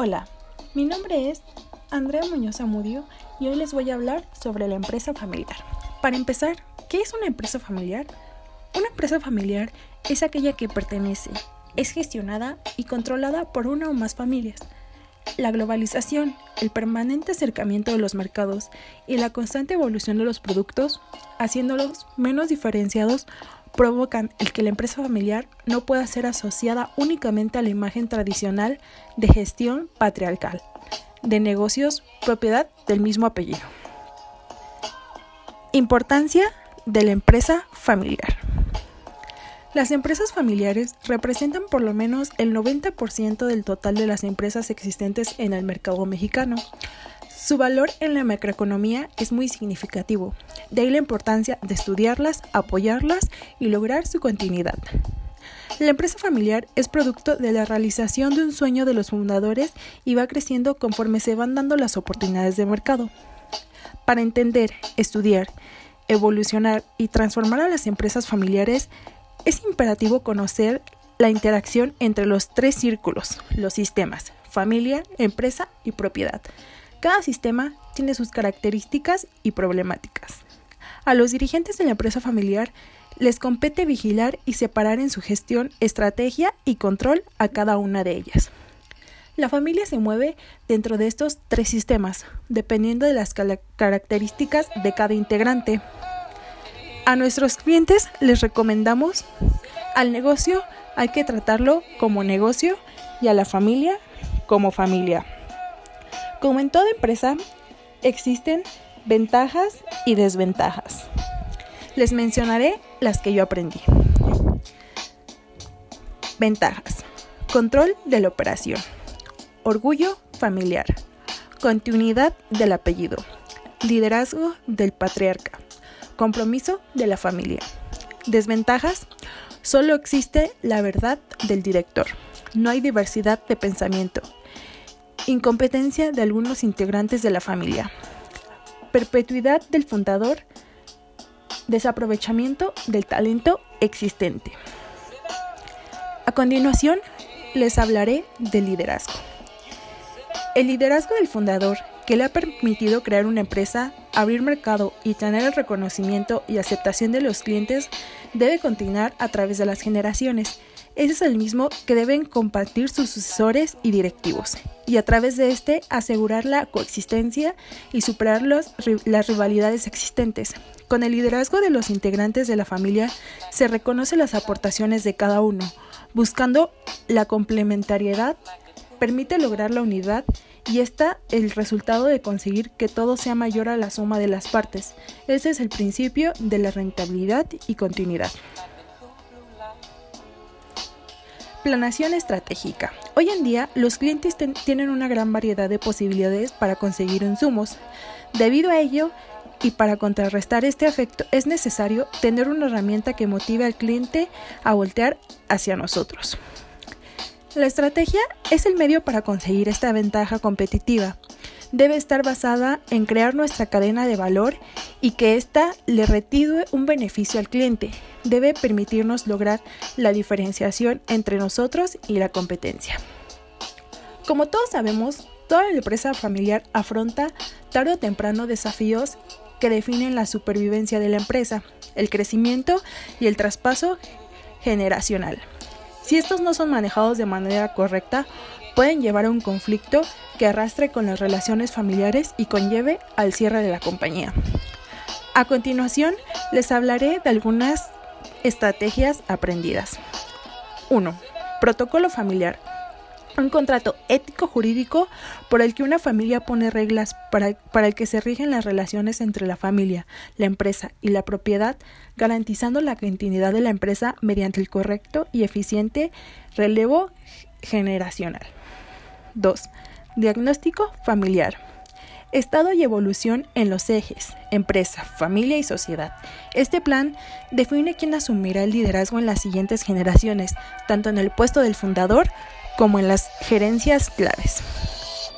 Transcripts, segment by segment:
Hola, mi nombre es Andrea Muñoz Amudio y hoy les voy a hablar sobre la empresa familiar. Para empezar, ¿qué es una empresa familiar? Una empresa familiar es aquella que pertenece, es gestionada y controlada por una o más familias. La globalización, el permanente acercamiento de los mercados y la constante evolución de los productos, haciéndolos menos diferenciados, provocan el que la empresa familiar no pueda ser asociada únicamente a la imagen tradicional de gestión patriarcal, de negocios propiedad del mismo apellido. Importancia de la empresa familiar. Las empresas familiares representan por lo menos el 90% del total de las empresas existentes en el mercado mexicano. Su valor en la macroeconomía es muy significativo, de ahí la importancia de estudiarlas, apoyarlas y lograr su continuidad. La empresa familiar es producto de la realización de un sueño de los fundadores y va creciendo conforme se van dando las oportunidades de mercado. Para entender, estudiar, evolucionar y transformar a las empresas familiares, es imperativo conocer la interacción entre los tres círculos, los sistemas, familia, empresa y propiedad. Cada sistema tiene sus características y problemáticas. A los dirigentes de la empresa familiar les compete vigilar y separar en su gestión, estrategia y control a cada una de ellas. La familia se mueve dentro de estos tres sistemas, dependiendo de las características de cada integrante. A nuestros clientes les recomendamos al negocio hay que tratarlo como negocio y a la familia como familia. Como en toda empresa, existen ventajas y desventajas. Les mencionaré las que yo aprendí. Ventajas. Control de la operación. Orgullo familiar. Continuidad del apellido. Liderazgo del patriarca compromiso de la familia. Desventajas. Solo existe la verdad del director. No hay diversidad de pensamiento. Incompetencia de algunos integrantes de la familia. Perpetuidad del fundador. Desaprovechamiento del talento existente. A continuación, les hablaré del liderazgo. El liderazgo del fundador que le ha permitido crear una empresa, abrir mercado y tener el reconocimiento y aceptación de los clientes, debe continuar a través de las generaciones. Ese es el mismo que deben compartir sus sucesores y directivos, y a través de este asegurar la coexistencia y superar las rivalidades existentes. Con el liderazgo de los integrantes de la familia se reconoce las aportaciones de cada uno, buscando la complementariedad, permite lograr la unidad y está el resultado de conseguir que todo sea mayor a la suma de las partes. Ese es el principio de la rentabilidad y continuidad. Planación estratégica. Hoy en día los clientes tienen una gran variedad de posibilidades para conseguir insumos. Debido a ello, y para contrarrestar este efecto es necesario tener una herramienta que motive al cliente a voltear hacia nosotros. La estrategia es el medio para conseguir esta ventaja competitiva. Debe estar basada en crear nuestra cadena de valor y que ésta le retire un beneficio al cliente. Debe permitirnos lograr la diferenciación entre nosotros y la competencia. Como todos sabemos, toda empresa familiar afronta tarde o temprano desafíos que definen la supervivencia de la empresa, el crecimiento y el traspaso generacional. Si estos no son manejados de manera correcta, pueden llevar a un conflicto que arrastre con las relaciones familiares y conlleve al cierre de la compañía. A continuación, les hablaré de algunas estrategias aprendidas. 1. Protocolo familiar un contrato ético jurídico por el que una familia pone reglas para, para, el que se rigen las relaciones entre la familia, la empresa y la propiedad, garantizando la continuidad de la empresa mediante el correcto y eficiente relevo generacional. 2. Diagnóstico familiar. Estado y evolución en los ejes, empresa, familia y sociedad. Este plan define quién asumirá el liderazgo en las siguientes generaciones, tanto en el puesto del fundador como en las gerencias claves.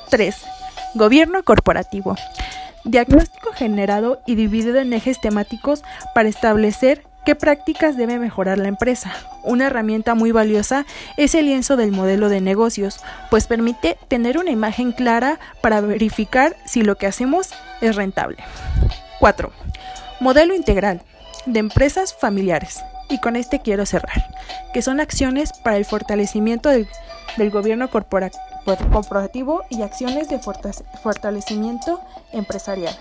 3. Gobierno corporativo. Diagnóstico generado y dividido en ejes temáticos para establecer ¿Qué prácticas debe mejorar la empresa? Una herramienta muy valiosa es el lienzo del modelo de negocios, pues permite tener una imagen clara para verificar si lo que hacemos es rentable. 4. Modelo integral de empresas familiares. Y con este quiero cerrar, que son acciones para el fortalecimiento del, gobierno corporativo y acciones de fortalecimiento empresarial.